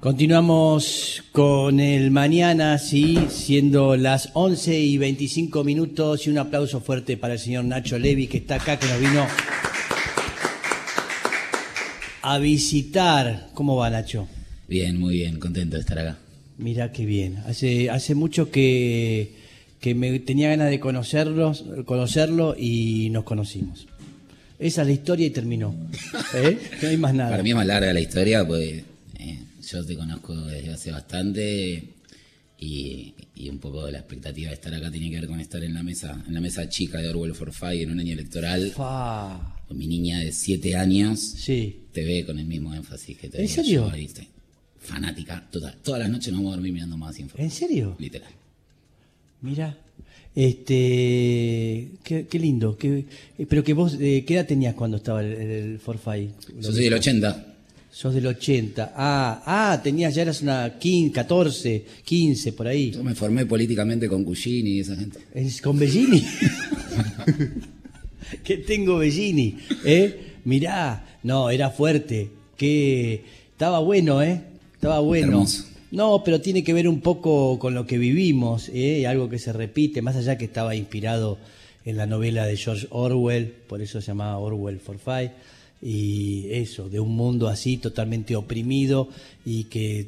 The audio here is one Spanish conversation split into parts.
Continuamos con el mañana, sí, siendo las 11 y 25 minutos y un aplauso fuerte para el señor Nacho Levi que está acá, que nos vino a visitar. ¿Cómo va Nacho? Bien, muy bien, contento de estar acá. Mira qué bien. Hace, hace mucho que, que me tenía ganas de conocerlos, conocerlo y nos conocimos. Esa es la historia y terminó. ¿Eh? No hay más nada. Para mí es más larga la historia, pues yo te conozco desde hace bastante y, y un poco de la expectativa de estar acá tiene que ver con estar en la mesa, en la mesa chica de Orwell for Five en un año electoral. Con mi niña de 7 años Sí. te ve con el mismo énfasis que te ¿En serio? yo, ¿viste? Fanática total. Todas las noches no vamos a dormir mirando más info. ¿En serio? Literal. Mira. Este, qué, qué lindo. Qué, pero que vos, eh, ¿qué edad tenías cuando estaba el, el Forfait? Yo soy del 80. Sos del 80. Ah, ah, tenías, ya eras una 15, 14, 15, por ahí. Yo me formé políticamente con Cugini y esa gente. ¿Es con Bellini? que tengo Bellini, ¿eh? Mirá, no, era fuerte. Que estaba bueno, ¿eh? Estaba bueno. Hermoso. No, pero tiene que ver un poco con lo que vivimos, ¿eh? Algo que se repite, más allá que estaba inspirado en la novela de George Orwell, por eso se llamaba Orwell for Five, y eso, de un mundo así totalmente oprimido y que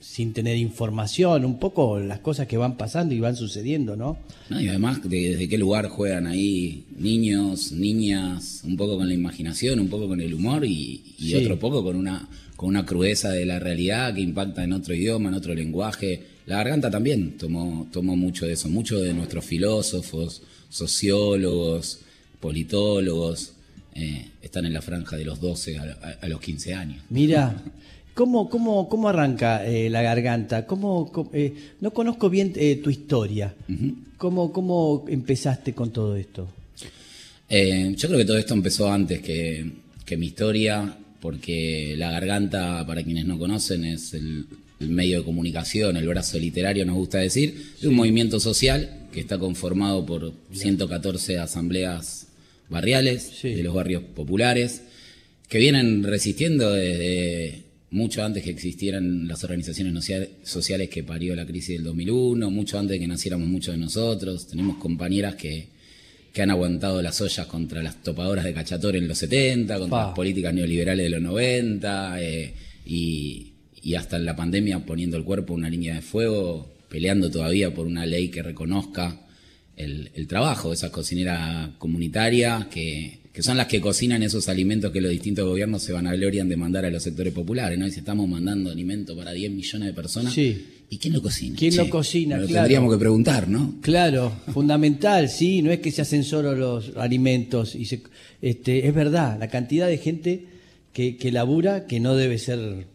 sin tener información, un poco las cosas que van pasando y van sucediendo, ¿no? No, y además, de- ¿desde qué lugar juegan ahí niños, niñas, un poco con la imaginación, un poco con el humor y, y Sí. otro poco con una, con una crudeza de la realidad que impacta en otro idioma, en otro lenguaje? La garganta también tomó, tomó mucho de eso, muchos de nuestros filósofos, sociólogos, politólogos, eh, están en la franja de los 12 a, a- a los 15 años. Mira, ¿cómo, cómo, cómo arranca eh, la garganta? ¿Cómo, cómo- eh, no conozco bien tu historia. ¿Cómo, ¿Cómo empezaste con todo esto? Yo creo que todo esto empezó antes que, que mi historia, porque la garganta, para quienes no conocen, es el, el medio de comunicación, el brazo literario, nos gusta decir, de un movimiento social que está conformado por 114 asambleas barriales Sí. de los barrios populares, que vienen resistiendo desde mucho antes que existieran las organizaciones sociales que parió la crisis del 2001, mucho antes de que naciéramos muchos de nosotros. Tenemos compañeras que, que han aguantado las ollas contra las topadoras de Cachatore en los 70, contra Pa. las políticas neoliberales de los 90, eh, y, y hasta en la pandemia poniendo el cuerpo en una línea de fuego, peleando todavía por una ley que reconozca el, el trabajo de esas cocineras comunitarias que, que son las que cocinan esos alimentos que los distintos gobiernos se van a glorian de mandar a los sectores populares, ¿no? Y si estamos mandando alimento para 10 millones de personas, Sí. ¿y quién lo cocina? ¿Quién lo cocina? Lo Claro. tendríamos que preguntar, ¿no? Claro, fundamental, sí, no es que se hacen solo los alimentos, y se, este, es verdad, la cantidad de gente que, que labura que no debe ser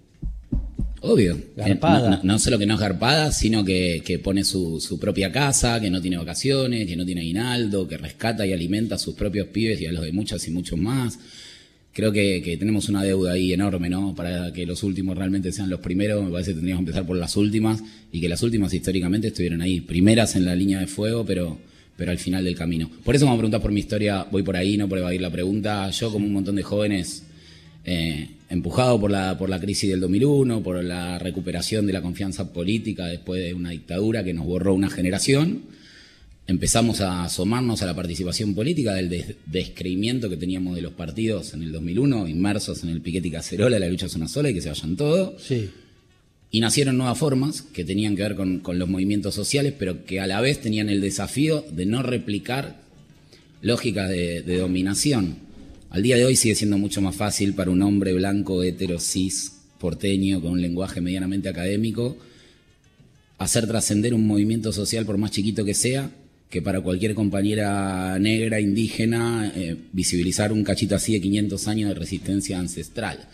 Obvio. Garpada. Eh, No, no- no solo que no es garpada, sino que, que pone su, su propia casa, que no tiene vacaciones, que no tiene aguinaldo, que rescata y alimenta a sus propios pibes y a los de muchas y muchos más. Creo que, que tenemos una deuda ahí enorme, ¿no? Para que los últimos realmente sean los primeros, me parece que tendríamos que empezar por las últimas y que las últimas históricamente estuvieron ahí, primeras en la línea de fuego, pero, pero al final del camino. Por eso me preguntar por mi historia, voy por ahí, no por evadir la pregunta. Yo, como un montón de jóvenes, eh, empujado por la, por la crisis del 2001, por la recuperación de la confianza política después de una dictadura que nos borró una generación, empezamos a asomarnos a la participación política del des- descreimiento que teníamos de los partidos en el 2001, inmersos en el piquete y cacerola, la lucha es una sola y que se vayan todos. Sí, Y nacieron nuevas formas que tenían que ver con, con los movimientos sociales, pero que a la vez tenían el desafío de no replicar lógicas de, de dominación. Al día de hoy sigue siendo mucho más fácil para un hombre blanco, hetero, cis, porteño, con un lenguaje medianamente académico, hacer trascender un movimiento social por más chiquito que sea, que para cualquier compañera negra, indígena, eh, visibilizar un cachito así de 500 años de resistencia ancestral.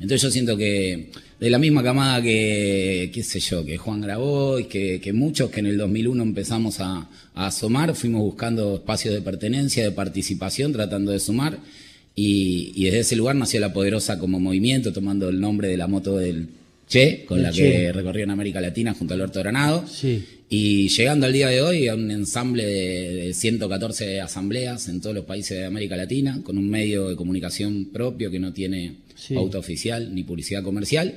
Entonces yo siento que de la misma camada que, qué sé yo, que Juan Grabois, que, que muchos que en el 2001 empezamos a, a asomar, fuimos buscando espacios de pertenencia, de participación, tratando de sumar, y, y desde ese lugar nació La Poderosa como movimiento, tomando el nombre de la moto del Che, con El la Che. que recorrió en América Latina junto a Alberto Granado. sí. Y llegando al día de hoy a un ensamble de, de 114 asambleas en todos los países de América Latina, con un medio de comunicación propio que no tiene Sí. pauta oficial ni publicidad comercial,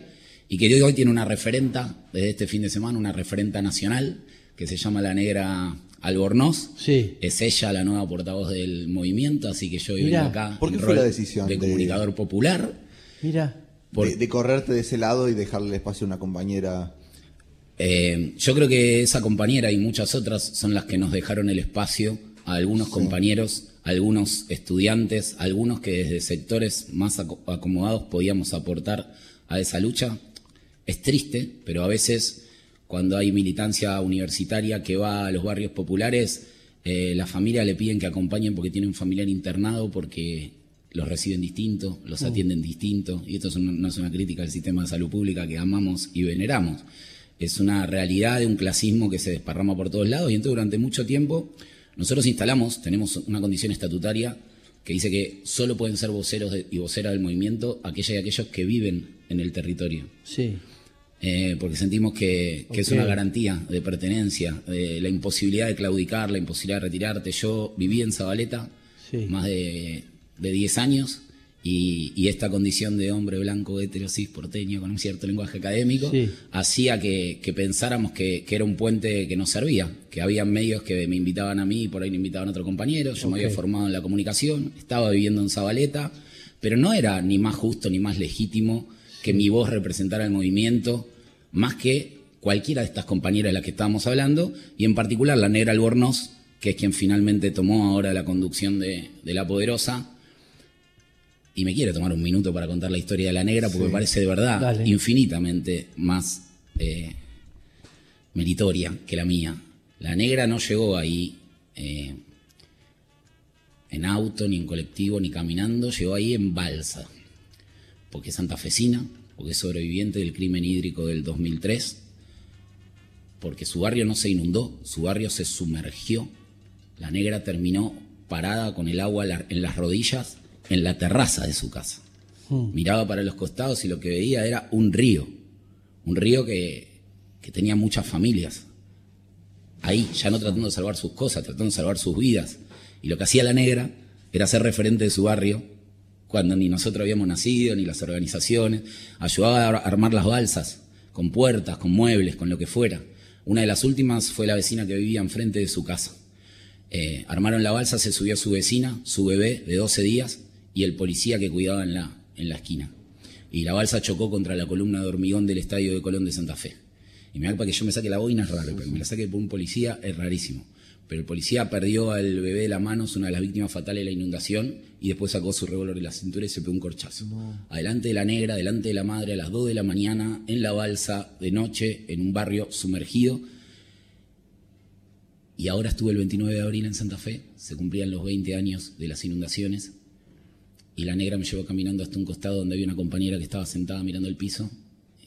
y que hoy tiene una referenta, desde este fin de semana, una referenta nacional, que se llama la negra Albornoz. Sí. Es ella la nueva portavoz del movimiento, así que yo vengo acá ¿por qué en fue la rol decisión de de- comunicador popular. Mira, Por- De, de correrte de ese lado y dejarle espacio a una compañera. Eh, yo creo que esa compañera y muchas otras son las que nos dejaron el espacio a algunos compañeros, a algunos estudiantes, a algunos que desde sectores más aco- acomodados podíamos aportar a esa lucha. Es triste, pero a veces cuando hay militancia universitaria que va a los barrios populares, eh, la familia le piden que acompañen porque tiene un familiar internado, porque los reciben distinto, los atienden distinto, y esto es un- no es una crítica al sistema de salud pública que amamos y veneramos. Es una realidad de un clasismo que se desparrama por todos lados, y entonces durante mucho tiempo nosotros instalamos, tenemos una condición estatutaria que dice que solo pueden ser voceros de- y voceras del movimiento aquellas y aquellos que viven en el territorio. sí. Eh, porque sentimos que, que es una garantía de pertenencia, de la imposibilidad de claudicar, la imposibilidad de retirarte. Yo viví en Zabaleta Sí. más de, de 10 años y, y esta condición de hombre blanco, heterosis, porteño, con un cierto lenguaje académico, Sí. hacía que, que pensáramos que, que era un puente que nos servía, que había medios que me invitaban a mí y por ahí me invitaban a otro compañero, yo me había formado en la comunicación, estaba viviendo en Zabaleta, pero no era ni más justo ni más legítimo que mi voz representara el movimiento, más que cualquiera de estas compañeras de las que estábamos hablando, y en particular la negra Albornoz, que es quien finalmente tomó ahora la conducción de, de La Poderosa, y me quiere tomar un minuto para contar la historia de la negra, porque me parece de verdad Dale. infinitamente más eh, meritoria que la mía. La negra no llegó ahí eh, en auto, ni en colectivo, ni caminando, llegó ahí en balsa, porque es santafesina, porque es sobreviviente del crimen hídrico del 2003, porque su barrio no se inundó, su barrio se sumergió. La negra terminó parada con el agua en las rodillas en la terraza de su casa. Miraba para los costados y lo que veía era un río, un río que, que tenía muchas familias. Ahí, ya no tratando de salvar sus cosas, tratando de salvar sus vidas. Y lo que hacía la negra era ser referente de su barrio, cuando ni nosotros habíamos nacido, ni las organizaciones. Ayudaba a armar las balsas, con puertas, con muebles, con lo que fuera. Una de las últimas fue la vecina que vivía enfrente de su casa. Eh, armaron la balsa, se subió su vecina, su bebé de 12 días y el policía que cuidaba en la, en la esquina. Y la balsa chocó contra la columna de hormigón del estadio de Colón de Santa Fe. Y me da para que yo me saque la boina es raro, pero me la saque por un policía es rarísimo. Pero el policía perdió al bebé de la mano, es una de las víctimas fatales de la inundación, y después sacó su revólver de la cintura y se pegó un corchazo. Adelante de la negra, delante de la madre, a las 2 de la mañana, en la balsa, de noche, en un barrio sumergido. Y ahora estuve el 29 de abril en Santa Fe, se cumplían los 20 años de las inundaciones, y la negra me llevó caminando hasta un costado donde había una compañera que estaba sentada mirando el piso,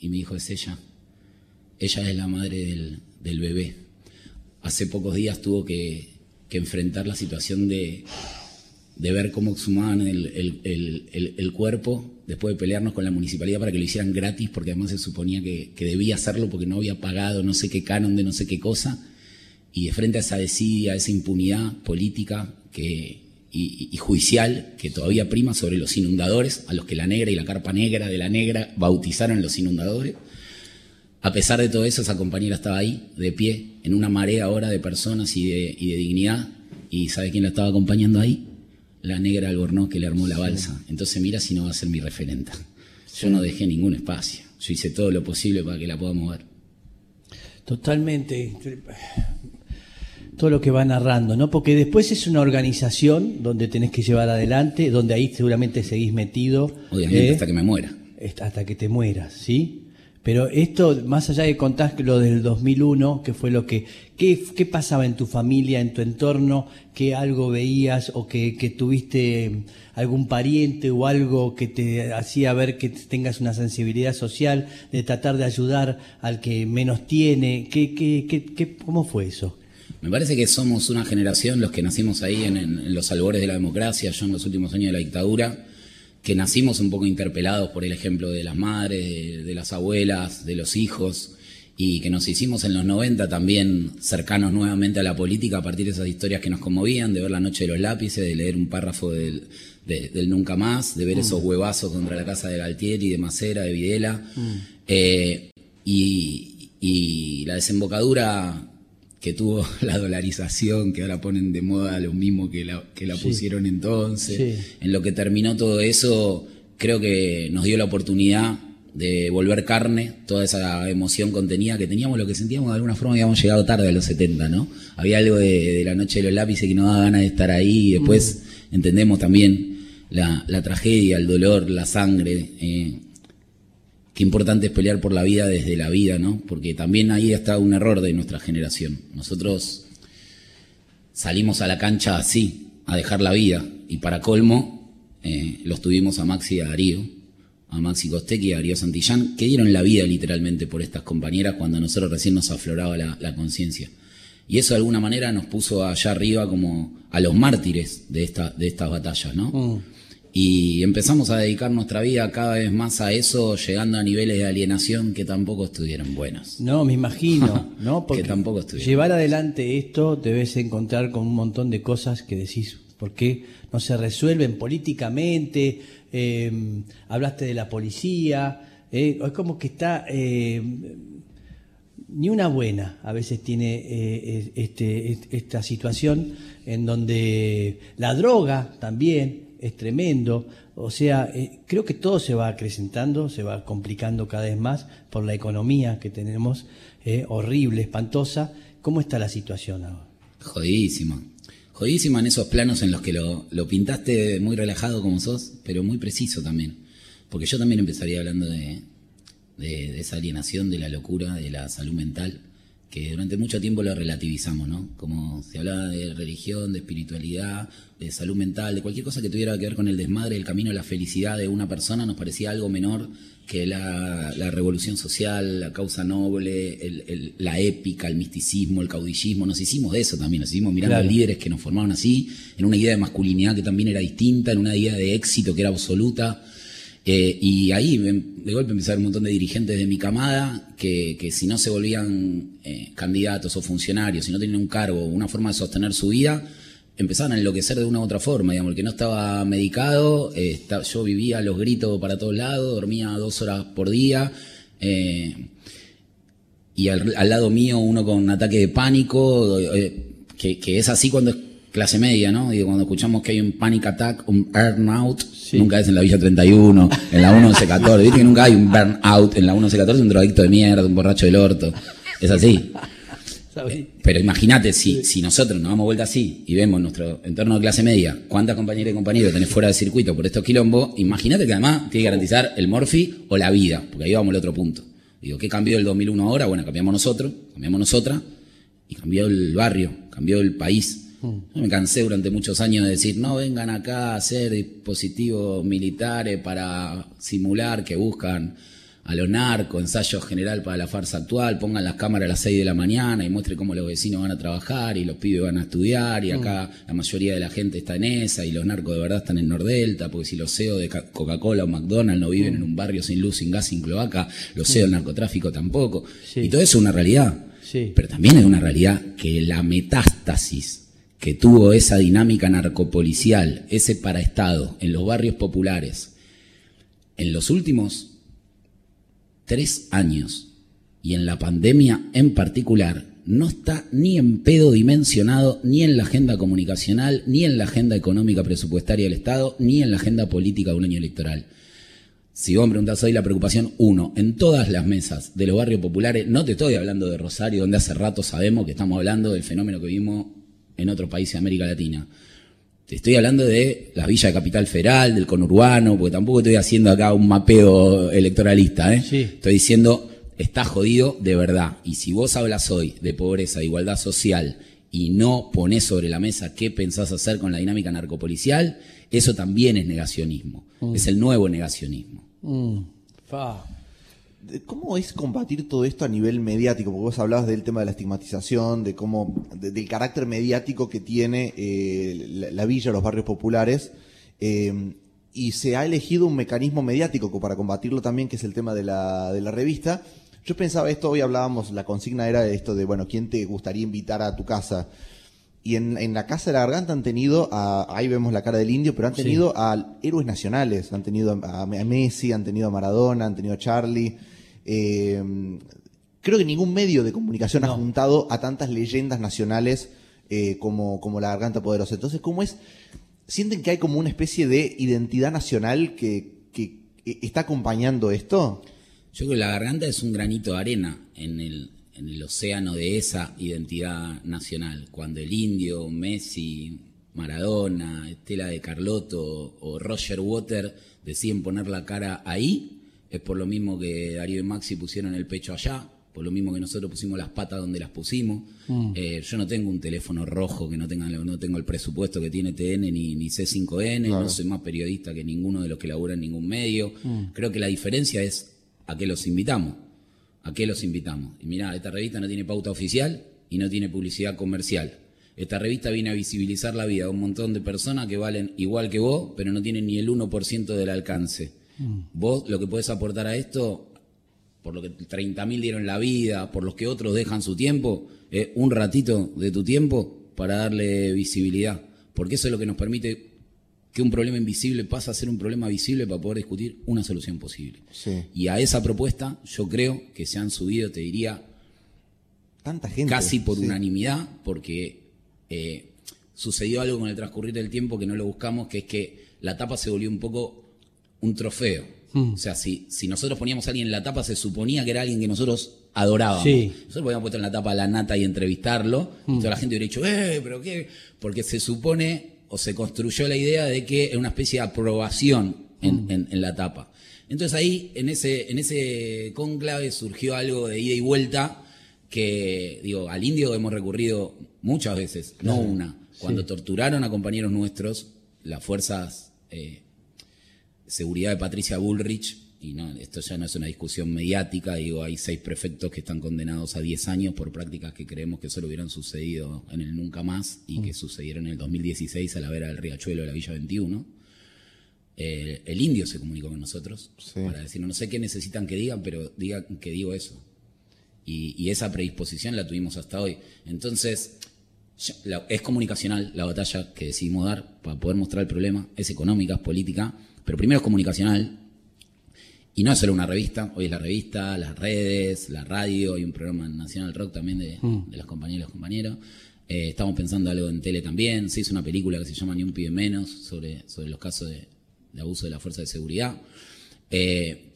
y me dijo, es ella. Ella es la madre del, del bebé. Hace pocos días tuvo que, enfrentar la situación de, ver cómo exhumaban el, cuerpo después de pelearnos con la municipalidad para que lo hicieran gratis, porque además se suponía que, debía hacerlo porque no había pagado no sé qué canon de no sé qué cosa. Y de frente a esa desidia, a esa impunidad política y judicial que todavía prima sobre los inundadores, a los que la negra y la carpa negra de la negra bautizaron los inundadores. A pesar de todo eso, esa compañera estaba ahí, de pie, en una marea ahora de personas y de, y de dignidad. ¿Y sabe quién la estaba acompañando ahí? La negra Albornoz que le armó la balsa. Entonces mira si no va a ser mi referenta. Yo no dejé ningún espacio. Yo hice todo lo posible para que la pueda mover. Totalmente. Todo lo que va narrando, ¿no? Porque después es una organización donde tenés que llevar adelante, donde ahí seguramente seguís metido. Obviamente ¿eh? hasta que me muera. Hasta- hasta que te mueras, ¿sí? Pero esto, más allá de contar lo del 2001, que fue lo que, ¿qué, pasaba en tu familia, en tu entorno? ¿Qué algo veías o que, que tuviste algún pariente o algo que te hacía ver que tengas una sensibilidad social de tratar de ayudar al que menos tiene? ¿Qué, qué, qué, qué- ¿Cómo fue eso? Me parece que somos una generación, los que nacimos ahí en- en los albores de la democracia, yo en los últimos años de la dictadura, que nacimos un poco interpelados por el ejemplo de las madres, de, de las abuelas, de los hijos, y que nos hicimos en los 90 también cercanos nuevamente a la política a partir de esas historias que nos conmovían, de ver La Noche de los Lápices, de leer un párrafo del, de- del Nunca Más, de ver esos huevazos contra la casa de Galtieri, de Macera, de Videla. Eh, y, y la desembocadura que tuvo la dolarización, que ahora ponen de moda lo mismo que la, que la pusieron entonces, en lo que terminó todo eso, creo que nos dio la oportunidad de volver carne, toda esa emoción contenida que teníamos, lo que sentíamos de alguna forma habíamos llegado tarde a los 70, ¿no? Había algo de, la noche de los lápices que nos daba ganas de estar ahí, y después mm. entendemos también la, tragedia, el dolor, la sangre, eh, qué importante es pelear por la vida desde la vida, ¿no? Porque también ahí está un error de nuestra generación. Nosotros salimos a la cancha así, a dejar la vida, y para colmo, eh, los tuvimos a Maxi y a Darío, a Maxi Costec y a Darío Santillán, que dieron la vida literalmente por estas compañeras cuando a nosotros recién nos afloraba la, conciencia. Y eso de alguna manera nos puso allá arriba como a los mártires de, esta, de estas batallas, ¿no? Mm. Y empezamos a dedicar nuestra vida cada vez más a eso, llegando a niveles de alienación que tampoco estuvieron buenos. No, me imagino, ¿no? Porque tampoco llevar adelante esto debes encontrar con un montón de cosas que decís, ¿por qué no se resuelven políticamente? Em, hablaste de la policía, eh, es como que está... Em, ni una buena a veces tiene eh, este, esta situación en donde la droga también es tremendo. O sea, eh, creo que todo se va acrecentando, se va complicando cada vez más por la economía que tenemos, eh, horrible, espantosa. ¿Cómo está la situación ahora? Jodidísima. Jodidísima en esos planos en los que lo, pintaste muy relajado como sos, pero muy preciso también. Porque yo también empezaría hablando de, de esa alienación, de la locura, de la salud mental que durante mucho tiempo lo relativizamos, ¿no? Como se hablaba de religión, de espiritualidad, de salud mental, de cualquier cosa que tuviera que ver con el desmadre, el camino a la felicidad de una persona, nos parecía algo menor que la, revolución social, la causa noble, la épica, el misticismo, el caudillismo. Nos hicimos de eso también, nos hicimos mirando a líderes que nos formaron así, en una idea de masculinidad que también era distinta, en una idea de éxito que era absoluta. Eh, y ahí de golpe empezaron un montón de dirigentes de mi camada que, si no se volvían eh, candidatos o funcionarios, si no tenían un cargo una forma de sostener su vida, empezaban a enloquecer de una u otra forma. Digamos, el que no estaba medicado, eh, yo vivía los gritos para todos lados, dormía dos horas por día. y al, lado mío uno con un ataque de pánico, que, que es así cuando es clase media, ¿no? Digo, cuando escuchamos que hay un panic attack, un burnout, nunca es en la Villa 31, en la 1114. Viste que nunca hay un burnout en la 1114, un drogadicto de mierda, un borracho del orto. Es así. Pero imagínate, si, si nosotros nos damos vuelta así y vemos nuestro entorno de clase media, cuántas compañeras y compañeros tenés fuera del circuito por estos quilombos, imagínate que además tiene que garantizar el morfi o la vida, porque ahí vamos al otro punto. Digo, ¿qué cambió del 2001 ahora? Bueno, cambiamos nosotros, cambiamos nosotras, y cambió el barrio, cambió el país. Me cansé durante muchos años de decir, no vengan acá a hacer dispositivos militares para simular que buscan a los narcos, ensayo general para la farsa actual, pongan las cámaras a las 6 de la mañana y muestre cómo los vecinos van a trabajar y los pibes van a estudiar y acá mm. la mayoría de la gente está en esa y los narcos de verdad están en Nordelta, porque si los CEO de Coca-Cola o McDonald's no viven mm. en un barrio sin luz, sin gas, sin cloaca, los CEO del narcotráfico tampoco. Y todo eso es una realidad. Pero también es una realidad que la metástasis que tuvo esa dinámica narcopolicial, ese paraestado en los barrios populares, en los últimos tres años y en la pandemia en particular, no está ni en pedo dimensionado ni en la agenda comunicacional, ni en la agenda económica presupuestaria del Estado, ni en la agenda política de un año electoral. Si vos me preguntás hoy la preocupación, uno, en todas las mesas de los barrios populares, no te estoy hablando de Rosario, donde hace rato sabemos que estamos hablando del fenómeno que vimos en otros países de América Latina. Te estoy hablando de la villa de Capital Federal, del conurbano, porque tampoco estoy haciendo acá un mapeo electoralista. ¿eh? Estoy diciendo, está jodido de verdad. Y si vos hablas hoy de pobreza, de igualdad social, y no pones sobre la mesa qué pensás hacer con la dinámica narcopolicial, eso también es negacionismo. Mm. Es el nuevo negacionismo. Mm. ¿Cómo es combatir todo esto a nivel mediático? Porque vos hablabas del tema de la estigmatización, de cómo, del carácter mediático que tiene eh, la, villa, los barrios populares, eh, y se ha elegido un mecanismo mediático para combatirlo también, que es el tema de la, de la revista. Yo pensaba esto, hoy hablábamos, la consigna era esto de, bueno, ¿quién te gustaría invitar a tu casa? Y en, la Casa de la Garganta han tenido, a, ahí vemos la cara del indio, pero han tenido a héroes nacionales, han tenido a, a Messi, han tenido a Maradona, han tenido a Charlie. Eh, creo que ningún medio de comunicación ha juntado a tantas leyendas nacionales eh, como, como la Garganta Poderosa. Entonces, ¿cómo es? ¿Sienten que hay como una especie de identidad nacional que, que está acompañando esto? Yo creo que la Garganta es un granito de arena en el, en el océano de esa identidad nacional. Cuando el indio, Messi, Maradona, Estela de Carlotto o Roger Water deciden poner la cara ahí, es por lo mismo que Darío y Maxi pusieron el pecho allá, por lo mismo que nosotros pusimos las patas donde las pusimos. Mm. Eh, yo no tengo un teléfono rojo que no tenga, no tengo el presupuesto que tiene TN ni, ni C5N, no soy más periodista que ninguno de los que laburan en ningún medio. Mm. Creo que la diferencia es a qué los invitamos. ¿A qué los invitamos? Y mirá, esta revista no tiene pauta oficial y no tiene publicidad comercial. Esta revista viene a visibilizar la vida de un montón de personas que valen igual que vos, pero no tienen ni el 1% del alcance. Mm. Vos lo que podés aportar a esto, por lo que 30.000 dieron la vida, por los que otros dejan su tiempo, es un ratito de tu tiempo para darle visibilidad. Porque eso es lo que nos permite que un problema invisible pasa a ser un problema visible para poder discutir una solución posible. Y a esa propuesta yo creo que se han subido, te diría, Tanta gente, casi por unanimidad, porque eh, sucedió algo con el transcurrir del tiempo que no lo buscamos, que es que la tapa se volvió un poco un trofeo. Hmm. O sea, si, si nosotros poníamos a alguien en la tapa, se suponía que era alguien que nosotros adorábamos. Nosotros podíamos puesto en la tapa a la nata y entrevistarlo, y hmm. toda la gente hubiera dicho, eh, pero qué, porque se supone o se construyó la idea de que es una especie de aprobación mm. en, la tapa. Entonces ahí, en ese, en ese conclave, surgió algo de ida y vuelta que, digo, al indio hemos recurrido muchas veces, no una. Cuando torturaron a compañeros nuestros, las fuerzas eh, seguridad de Patricia Bullrich y no, esto ya no es una discusión mediática, digo, hay seis prefectos que están condenados a 10 años por prácticas que creemos que solo hubieran sucedido en el nunca más y que mm. sucedieron en el 2016 a la vera del riachuelo de la Villa 21. Eh, el indio se comunicó con nosotros para decir, no sé qué necesitan que digan, pero digan que digo eso. Y, esa predisposición la tuvimos hasta hoy. Entonces, es comunicacional la batalla que decidimos dar para poder mostrar el problema, es económica, es política, pero primero es comunicacional, y no es solo una revista, hoy es la revista, las redes, la radio, hay un programa en Nacional Rock también de, mm. las compañeras y los compañeros. Eh, estamos pensando algo en tele también. Se hizo una película que se llama Ni un pibe menos sobre, sobre los casos de, abuso de la fuerza de seguridad. Eh,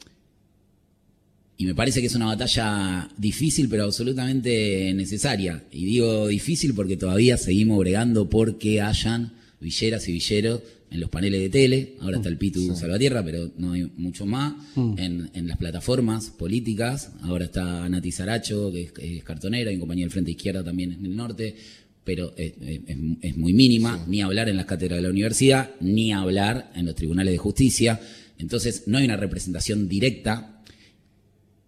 y me parece que es una batalla difícil, pero absolutamente necesaria. Y digo difícil porque todavía seguimos bregando porque hayan villeras y villeros en los paneles de tele, ahora está el Pitu Salvatierra, pero no hay mucho más, mm. en, las plataformas políticas, ahora está Nati Saracho, que es, cartonera, y en compañía del Frente Izquierda también en el norte, pero es, muy mínima, ni hablar en las cátedras de la universidad, ni hablar en los tribunales de justicia, entonces no hay una representación directa,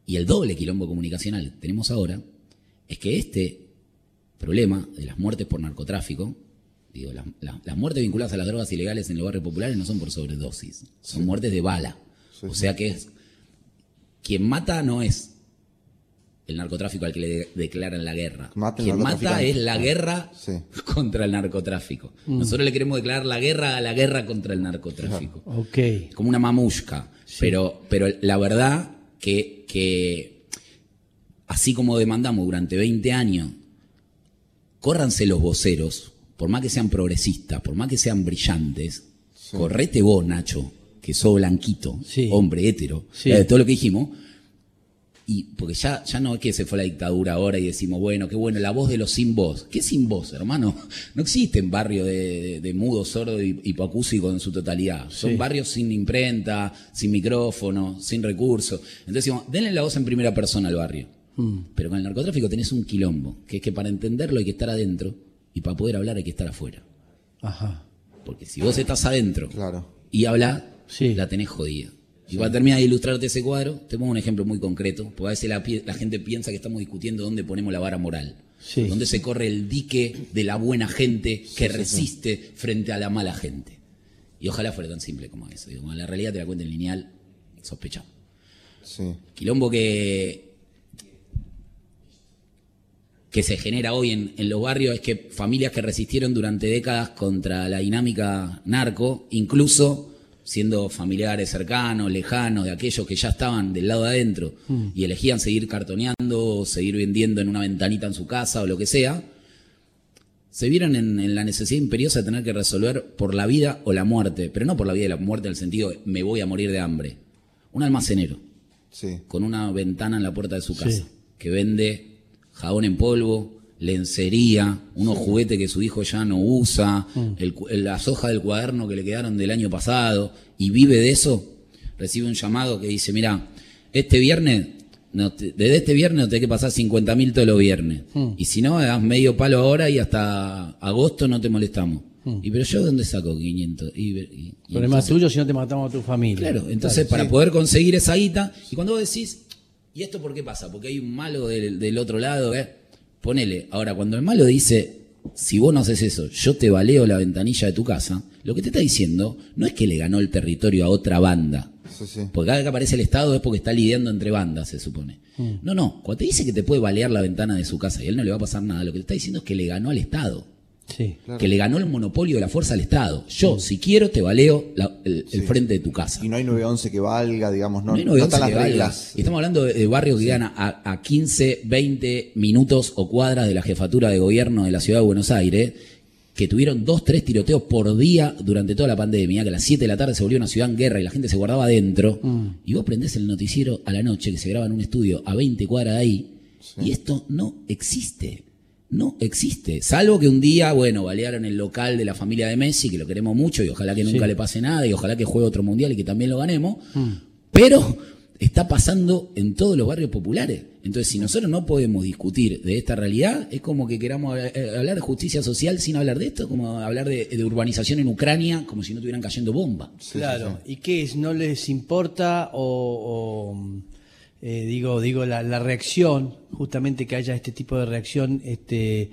y el doble quilombo comunicacional que tenemos ahora es que este problema de las muertes por narcotráfico, Digo, las muertes vinculadas a las drogas ilegales en los barrios populares no son por sobredosis, son muertes de bala. o sea que es quien mata no es el narcotráfico al que le declaran la guerra. quien mata es la guerra contra el narcotráfico. Mm. Nosotros le queremos declarar la guerra a la guerra contra el narcotráfico. Como una mamushka. Pero, pero la verdad que, que así como demandamos durante 20 años, córranse los voceros por más que sean progresistas, por más que sean brillantes, correte vos, Nacho, que sos blanquito, hombre hétero, de todo lo que dijimos, y porque ya, ya no es que se fue la dictadura ahora y decimos, bueno, qué bueno, la voz de los sin voz. ¿Qué sin voz, hermano? No existen barrios de, de, mudo, sordo y hipocúsico en su totalidad. Son barrios sin imprenta, sin micrófono, sin recursos. Entonces decimos, denle la voz en primera persona al barrio. Mm. Pero con el narcotráfico tenés un quilombo, que es que para entenderlo hay que estar adentro y para poder hablar hay que estar afuera. Ajá. Porque si vos estás adentro y hablas, la tenés jodida. Y para terminar de ilustrarte ese cuadro, te pongo un ejemplo muy concreto, porque a veces la, gente piensa que estamos discutiendo dónde ponemos la vara moral. Dónde se corre el dique de la buena gente que resiste frente a la mala gente. Y ojalá fuera tan simple como eso. Digo, la realidad te la cuenta en lineal, sospechamos. Quilombo que que se genera hoy en, los barrios es que familias que resistieron durante décadas contra la dinámica narco, incluso siendo familiares cercanos, lejanos, de aquellos que ya estaban del lado de adentro Mm. y elegían seguir cartoneando o seguir vendiendo en una ventanita en su casa o lo que sea, se vieron en, en la necesidad imperiosa de tener que resolver por la vida o la muerte, pero no por la vida y la muerte en el sentido de me voy a morir de hambre. Un almacenero Sí. con una ventana en la puerta de su Sí. casa, que vende jabón en polvo, lencería, unos juguetes que su hijo ya no usa, el cu- las hojas del cuaderno que le quedaron del año pasado, y vive de eso, recibe un llamado que dice, mira, este viernes, no te- desde este viernes no tenés que pasar 50 mil todos los viernes, y si no, das medio palo ahora y hasta agosto no te molestamos. Y pero yo, ¿dónde saco 500? Y, y- y Problema entonces- tuyo si no te matamos a tu familia. Claro, entonces para poder conseguir esa guita, y cuando vos decís, ¿y esto por qué pasa? Porque hay un malo del, del otro lado, ¿eh? Ponele, ahora cuando el malo dice, si vos no haces eso, yo te valeo la ventanilla de tu casa, lo que te está diciendo no es que le ganó el territorio a otra banda. Sí, sí. Porque cada vez que aparece el Estado es porque está lidiando entre bandas, se supone. No, no, cuando te dice que te puede balear la ventana de su casa y a él no le va a pasar nada, lo que te está diciendo es que le ganó al Estado Sí. que le ganó el monopolio de la fuerza al Estado. Yo, si quiero, te valeo la- el, frente de tu casa. Y no hay 911 que valga, digamos, no, No hay no 911 están las que valga. reglas. Y Estamos hablando de, de barrios que quedan a, a 15, 20 minutos o cuadras de la jefatura de gobierno de la ciudad de Buenos Aires, que tuvieron dos, tres tiroteos por día durante toda la pandemia, que a las 7 de la tarde se volvió una ciudad en guerra y la gente se guardaba adentro. Y vos prendés el noticiero a la noche que se graba en un estudio a 20 cuadras de ahí, y esto no existe. No existe. Salvo que un día, bueno, balearon el local de la familia de Messi, que lo queremos mucho y ojalá que nunca Sí. le pase nada y ojalá que juegue otro mundial y que también lo ganemos. Pero está pasando en todos los barrios populares. Entonces, si nosotros no podemos discutir de esta realidad, es como que queramos eh, hablar de justicia social sin hablar de esto, como hablar de, de urbanización en Ucrania, como si no estuvieran cayendo bombas. claro. ¿Y qué es? ¿No les importa o, o, eh, digo, digo la, la reacción, justamente que haya este tipo de reacción, este,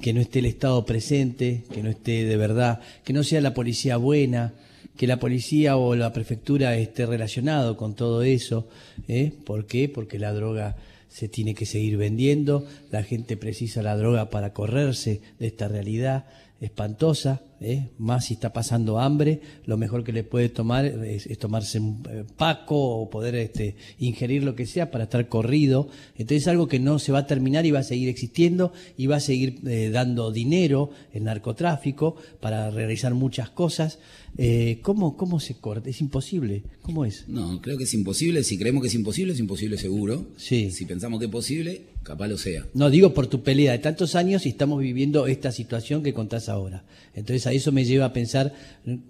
que no esté el Estado presente, que no esté de verdad, que no sea la policía buena, que la policía o la prefectura esté relacionado con todo eso. ¿eh? ¿Por qué? Porque la droga se tiene que seguir vendiendo, la gente precisa la droga para correrse de esta realidad espantosa, ¿eh? más si está pasando hambre, lo mejor que le puede tomar es, es tomarse un eh, paco o poder este, ingerir lo que sea para estar corrido. Entonces es algo que no se va a terminar y va a seguir existiendo y va a seguir eh, dando dinero el narcotráfico para realizar muchas cosas. Eh, ¿cómo, ¿Cómo se corta? Es imposible. ¿Cómo es? No, creo que es imposible. Si creemos que es imposible, es imposible seguro. Sí. Si pensamos que es posible, capaz lo sea. No digo por tu pelea de tantos años y estamos viviendo esta situación que contás ahora. Entonces a eso me lleva a pensar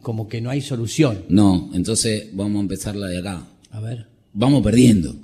como que no hay solución. No, entonces vamos a empezar la de acá. A ver. Vamos perdiendo.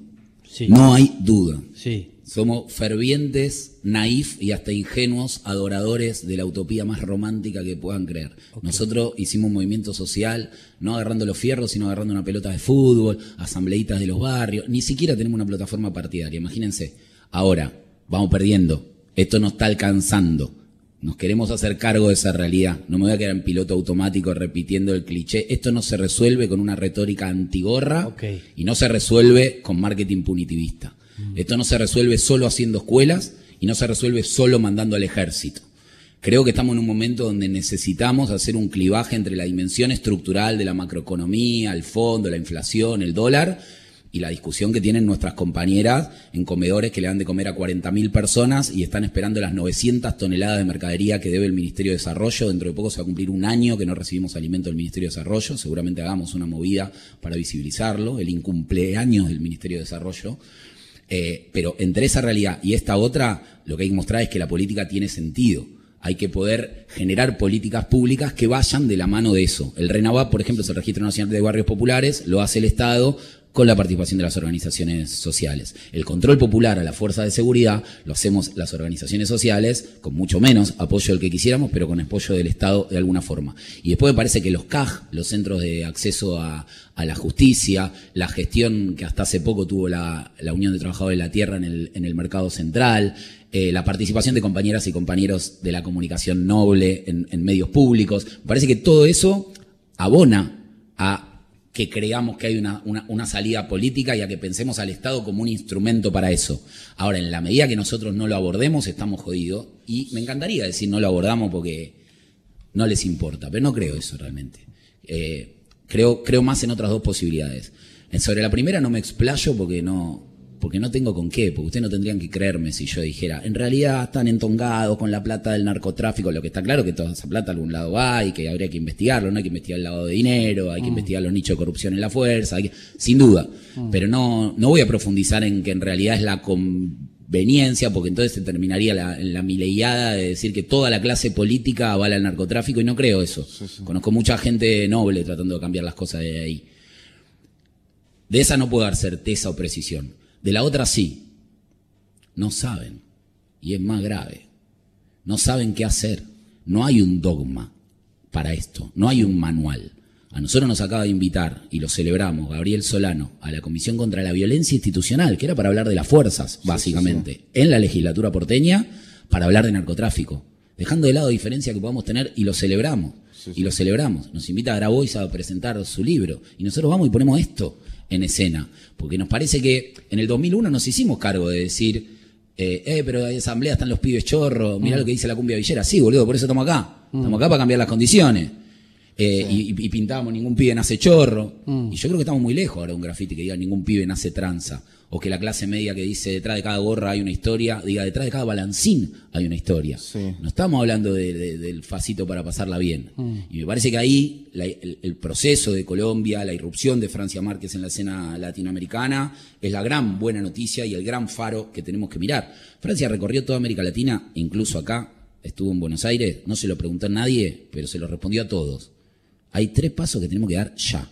Sí. No hay duda. Sí. Somos fervientes, naif y hasta ingenuos adoradores de la utopía más romántica que puedan creer. Nosotros hicimos un movimiento social, no agarrando los fierros, sino agarrando una pelota de fútbol, asambleitas de los barrios. Ni siquiera tenemos una plataforma partidaria, imagínense. Ahora, vamos perdiendo. Esto nos está alcanzando. Nos queremos hacer cargo de esa realidad. No me voy a quedar en piloto automático repitiendo el cliché. Esto no se resuelve con una retórica antigorra y no se resuelve con marketing punitivista. Esto no se resuelve solo haciendo escuelas y no se resuelve solo mandando al ejército. Creo que estamos en un momento donde necesitamos hacer un clivaje entre la dimensión estructural de la macroeconomía, el fondo, la inflación, el dólar y la discusión que tienen nuestras compañeras en comedores que le dan de comer a 40.000 personas y están esperando las 900 toneladas de mercadería que debe el Ministerio de Desarrollo. Dentro de poco se va a cumplir un año que no recibimos alimento del Ministerio de Desarrollo. Seguramente hagamos una movida para visibilizarlo, el incumpleaños del Ministerio de Desarrollo. Eh, pero entre esa realidad y esta otra, lo que hay que mostrar es que la política tiene sentido. Hay que poder generar políticas públicas que vayan de la mano de eso. El RENAVAP, por ejemplo, es el Registro Nacional de Barrios Populares, lo hace el Estado con la participación de las organizaciones sociales. El control popular a la fuerza de seguridad lo hacemos las organizaciones sociales con mucho menos apoyo del que quisiéramos, pero con apoyo del Estado de alguna forma. Y después me parece que los CAJ, los centros de acceso a, la justicia, la gestión que hasta hace poco tuvo la, Unión de Trabajadores de la Tierra en el, en el mercado central, eh, la participación de compañeras y compañeros de la comunicación noble en, en medios públicos, me parece que todo eso abona a que creamos que hay una, una, salida política y a que pensemos al Estado como un instrumento para eso. Ahora, en la medida que nosotros no lo abordemos, estamos jodidos. Y me encantaría decir no lo abordamos porque no les importa, pero no creo eso realmente. Eh, Creo, creo más en otras dos posibilidades. Sobre la primera no me explayo porque no, porque no tengo con qué, porque ustedes no tendrían que creerme si yo dijera, en realidad están entongados con la plata del narcotráfico, lo que está claro que toda esa plata a algún lado va y que habría que investigarlo, no hay que investigar el lavado de dinero, hay que mm. investigar los nichos de corrupción en la fuerza, sin duda, mm. pero no, no voy a profundizar en que en realidad es la conveniencia, porque entonces se terminaría la, la mileiada de decir que toda la clase política avala el narcotráfico y no creo eso. Conozco mucha gente noble tratando de cambiar las cosas de ahí. De esa no puedo dar certeza o precisión. De la otra sí. No saben. Y es más grave. No saben qué hacer. No hay un dogma para esto. No hay un manual. A nosotros nos acaba de invitar, y lo celebramos, Gabriel Solano, a la Comisión contra la Violencia Institucional, que era para hablar de las fuerzas, básicamente, en la legislatura porteña, para hablar de narcotráfico. Dejando de lado diferencia que podamos tener, y lo celebramos. y lo celebramos. Nos invita a Grabois a presentar su libro. Y nosotros vamos y ponemos esto en escena. Porque nos parece que en el 2001 nos hicimos cargo de decir, eh, eh pero hay asamblea, están los pibes chorros, mirá mm. lo que dice la cumbia villera. Sí, boludo, por eso estamos acá. Mm. Estamos acá para cambiar las condiciones. Eh, y, y, pintábamos ningún pibe nace chorro. Mm. Y yo creo que estamos muy lejos ahora de un grafiti que diga ningún pibe nace tranza. O que la clase media que dice detrás de cada gorra hay una historia, diga detrás de cada balancín hay una historia. No estamos hablando del facito para pasarla bien. Mm. Y me parece que ahí el, proceso de Colombia, la irrupción de Francia Márquez en la escena latinoamericana, es la gran buena noticia y el gran faro que tenemos que mirar. Francia recorrió toda América Latina, incluso acá, estuvo en Buenos Aires, no se lo preguntó a nadie, pero se lo respondió a todos hay tres pasos que tenemos que dar ya.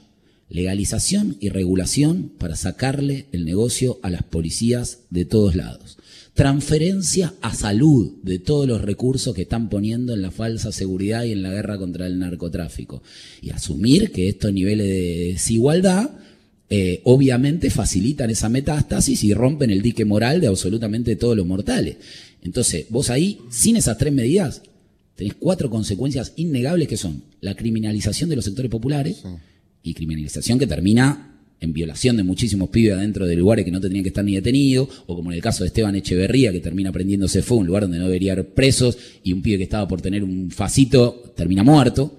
Legalización y regulación para sacarle el negocio a las policías de todos lados. Transferencia a salud de todos los recursos que están poniendo en la falsa seguridad y en la guerra contra el narcotráfico. Y asumir que estos niveles de desigualdad eh, obviamente facilitan esa metástasis y rompen el dique moral de absolutamente todos los mortales. Entonces, vos ahí, sin esas tres medidas, tenés cuatro consecuencias innegables que son la criminalización de los sectores populares y criminalización que termina en violación de muchísimos pibes adentro de lugares que no tendrían que estar ni detenidos, o como en el caso de Esteban Echeverría, que termina prendiéndose fue un lugar donde no debería haber presos, y un pibe que estaba por tener un facito termina muerto.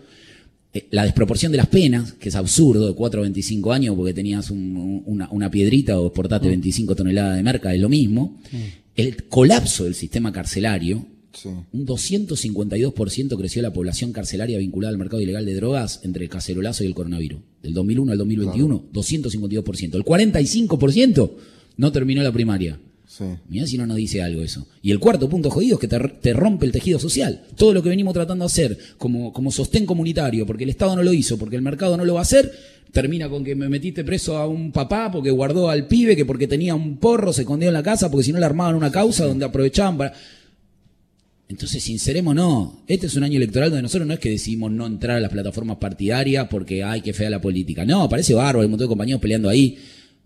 Eh, la desproporción de las penas, que es absurdo, de 4 a 25 años porque tenías una, piedrita o portaste 25 mm. toneladas de merca, es lo mismo. Mm. El colapso del sistema carcelario, un 252% creció la población carcelaria vinculada al mercado ilegal de drogas entre el cacerolazo y el coronavirus. Del 2001 al 2021, 252%. El 45% no terminó la primaria. Sí. Mirá si no nos dice algo eso. Y el cuarto punto jodido es que te, rompe el tejido social. Todo lo que venimos tratando de hacer como, como sostén comunitario, porque el Estado no lo hizo, porque el mercado no lo va a hacer, termina con que me metiste preso a un papá porque guardó al pibe, que porque tenía un porro se escondió en la casa, porque si no le armaban una causa donde aprovechaban para... Entonces, sincerémonos, este es un año electoral donde nosotros no es que decidimos no entrar a las plataformas partidarias porque, ay, qué fea la política. No, parece bárbaro, hay un montón de compañeros peleando ahí.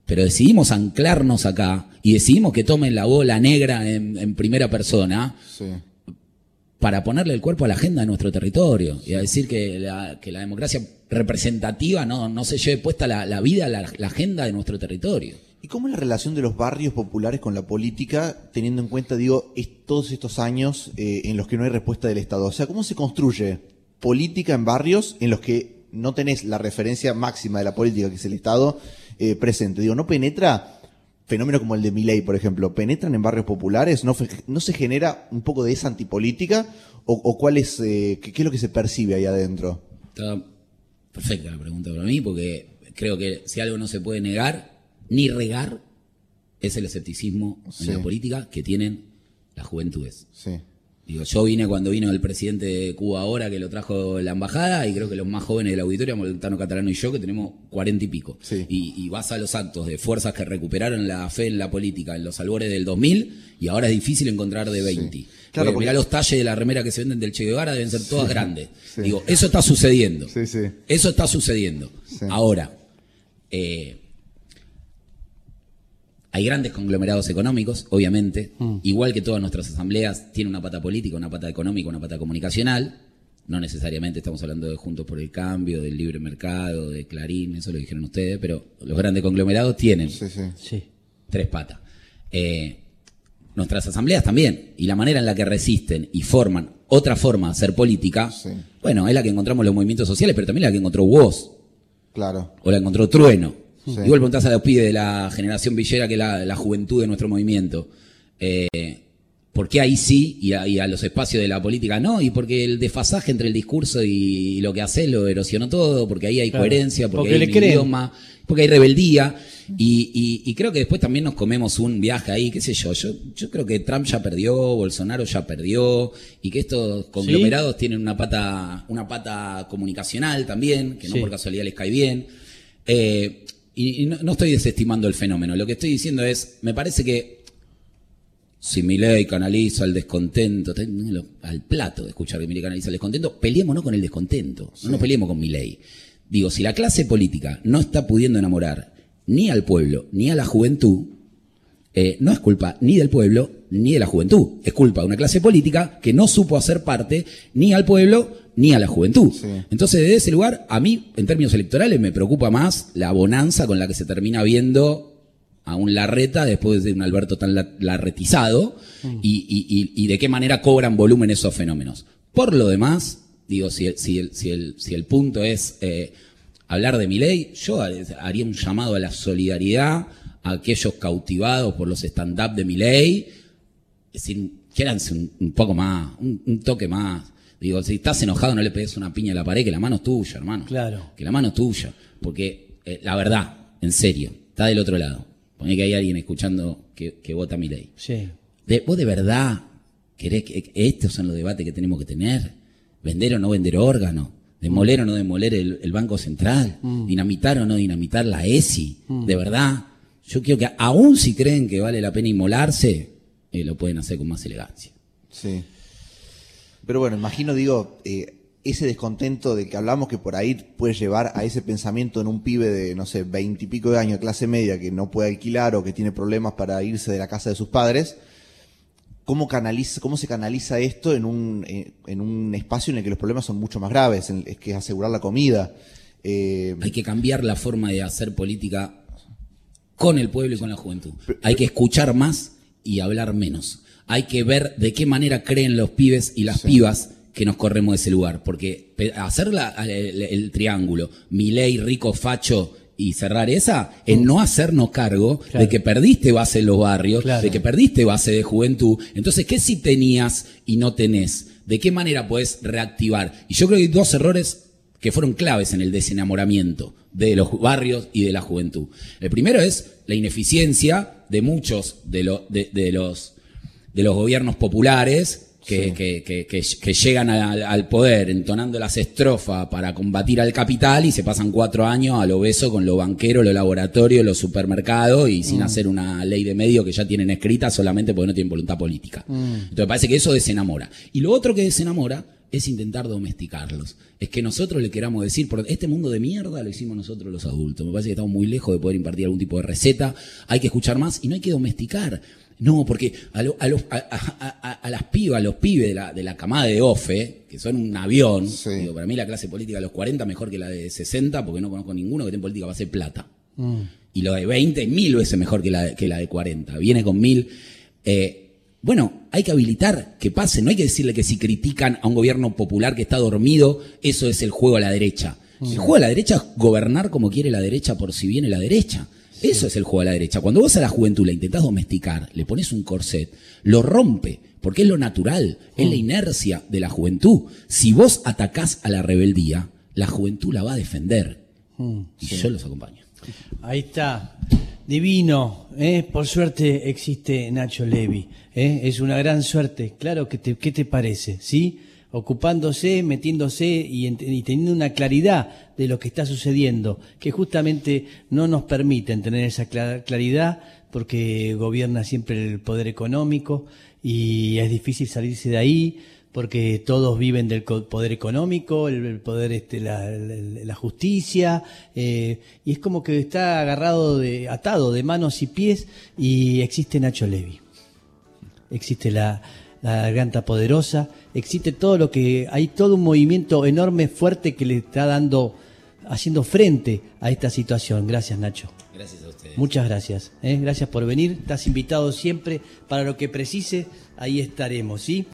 Pero decidimos anclarnos acá y decidimos que tomen la bola negra en, primera persona para ponerle el cuerpo a la agenda de nuestro territorio y a decir que la, democracia representativa no, no se lleve puesta la, vida, la agenda de nuestro territorio. ¿Y cómo es la relación de los barrios populares con la política, teniendo en cuenta, digo, todos estos años eh, en los que no hay respuesta del Estado? O sea, ¿cómo se construye política en barrios en los que no tenés la referencia máxima de la política, que es el Estado, eh, presente? Digo, ¿no penetra fenómeno como el de Miley, por ejemplo, penetran en barrios populares? ¿No, se genera un poco de esa antipolítica? ¿O, cuál es, eh, qué, qué, es lo que se percibe ahí adentro? Está perfecta la pregunta para mí, porque creo que si algo no se puede negar ni regar es el escepticismo en la política que tienen las juventudes. Digo, yo vine cuando vino el presidente de Cuba ahora, que lo trajo la embajada, y creo que los más jóvenes de la auditoría, Moltano Catalano y yo, que tenemos cuarenta y pico. Y, vas a los actos de fuerzas que recuperaron la fe en la política en los albores del 2000, y ahora es difícil encontrar de 20. Claro, Mirá los talles de la remera que se venden del Che Guevara, deben ser todas grandes. Digo, eso está sucediendo. Eso está sucediendo. Ahora, eh, hay grandes conglomerados económicos, obviamente, mm. igual que todas nuestras asambleas, tiene una pata política, una pata económica, una pata comunicacional. No necesariamente estamos hablando de Juntos por el Cambio, del libre mercado, de Clarín, eso lo dijeron ustedes, pero los grandes conglomerados tienen tres patas. Eh, nuestras asambleas también, y la manera en la que resisten y forman otra forma de hacer política, bueno, es la que encontramos los movimientos sociales, pero también la que encontró vos Claro. O la encontró trueno. Igual preguntás a los pibes de la generación villera, que es la, la juventud de nuestro movimiento. Eh, ¿Por qué ahí sí y a, y a los espacios de la política no? Y porque el desfasaje entre el discurso y, lo que hace lo erosionó todo, porque ahí hay Claro. coherencia, porque, Porque hay le un idioma, porque hay rebeldía. Y, y- y creo que después también nos comemos un viaje ahí, qué sé yo. Yo, yo creo que Trump ya perdió, Bolsonaro ya perdió, y que estos conglomerados tienen una pata, una pata comunicacional también, que no Sí. por casualidad les cae bien. Eh, y y no, no estoy desestimando el fenómeno. Lo que estoy diciendo es, me parece que si Milei canaliza el descontento, al plato de escuchar que Milei canaliza el descontento, peleémonos con el descontento, no nos peleemos con Milei. Digo, si la clase política no está pudiendo enamorar ni al pueblo ni a la juventud, eh, no es culpa ni del pueblo ni de la juventud. Es culpa de una clase política que no supo hacer parte ni al pueblo ni a la juventud. Sí. Entonces, desde ese lugar, a mí, en términos electorales, me preocupa más la bonanza con la que se termina viendo a un Larreta después de un Alberto tan la- larretizado y, y- y- y de qué manera cobran volumen esos fenómenos. Por lo demás, digo, si, el- si, el, si, el, si el punto es eh, hablar de mi ley, yo haría un llamado a la solidaridad a aquellos cautivados por los stand-up de mi ley, es decir, quiéranse un, un poco más, un, un toque más. Digo, si estás enojado no le pegues una piña a la pared, que la mano es tuya, hermano. Claro. Que la mano es tuya. Porque eh, la verdad, en serio, está del otro lado. Poné que hay alguien escuchando que, que vota mi ley. Sí. De- ¿Vos de verdad querés que estos son los debates que tenemos que tener? ¿Vender o no vender órganos? ¿Demoler o no demoler el, el Banco Central? ¿Dinamitar o no dinamitar la ESI? De verdad, yo quiero que aún si creen que vale la pena inmolarse, eh, lo pueden hacer con más elegancia. Sí. Pero bueno, imagino, digo, eh, ese descontento del que hablamos que por ahí puede llevar a ese pensamiento en un pibe de, no sé, veintipico de años, clase media, que no puede alquilar o que tiene problemas para irse de la casa de sus padres. ¿Cómo, canaliza, cómo se canaliza esto en un, eh, en un espacio en el que los problemas son mucho más graves? en- es que es asegurar la comida. Eh, Hay que cambiar la forma de hacer política con el pueblo y con la juventud. Hay que escuchar más y hablar menos. Hay que ver de qué manera creen los pibes y las pibas que nos corremos de ese lugar. Porque hacer la- el, el triángulo, Milei, Rico, Facho y cerrar esa, es no hacernos cargo Claro. de que perdiste base en los barrios, Claro. de que perdiste base de juventud. Entonces, ¿qué si tenías y no tenés? ¿De qué manera puedes reactivar? Y yo creo que hay dos errores que fueron claves en el desenamoramiento de los barrios y de la juventud. El primero es la ineficiencia de muchos de, lo- de- de los, de los gobiernos populares que, que- que- que- que llegan al, al poder entonando las estrofas para combatir al capital y se pasan cuatro años a lo beso con lo banquero, lo laboratorio, los supermercados y sin hacer una ley de medio que ya tienen escrita solamente porque no tienen voluntad política. Entonces me parece que eso desenamora. Y lo otro que desenamora es intentar domesticarlos. Es que nosotros le queramos decir, por este mundo de mierda lo hicimos nosotros los adultos. Me parece que estamos muy lejos de poder impartir algún tipo de receta. Hay que escuchar más y no hay que domesticar. No, porque a, lo- a los- a- las pibas, a los pibes de la, de la camada de OFE, que son un avión, Sí. digo, para mí la clase política de los 40 mejor que la de 60, porque no conozco ninguno que en política va a ser plata. Y lo de 20, mil veces mejor que la de, que la de 40. Viene con mil. Eh, bueno, hay que habilitar que pase. No hay que decirle que si critican a un gobierno popular que está dormido, eso es el juego a la derecha. El juego a la derecha es gobernar como quiere la derecha por si viene la derecha. Eso es el juego a la derecha. Cuando vos a la juventud la intentás domesticar, le pones un corset, lo rompe, porque es lo natural, es la inercia de la juventud. Si vos atacás a la rebeldía, la juventud la va a defender. Y yo los acompaño. Ahí está. Divino. ¿eh? Por suerte existe Nacho Levi. ¿eh? Es una gran suerte. Claro, que te, ¿qué te parece? ¿Sí? Ocupándose, metiéndose y, teniendo una claridad de lo que está sucediendo, que justamente no nos permiten tener esa cla- claridad porque gobierna siempre el poder económico y es difícil salirse de ahí porque todos viven del poder económico, el, poder, este, la justicia, eh, y es como que está agarrado, de, atado de manos y pies, y existe Nacho Levi, existe la, la garganta poderosa, existe todo lo que, hay todo un movimiento enorme, fuerte que le está dando, haciendo frente a esta situación. Gracias Nacho. Gracias a ustedes. Muchas gracias. ¿eh? Gracias por venir. Estás invitado siempre para lo que precise. Ahí estaremos, ¿sí?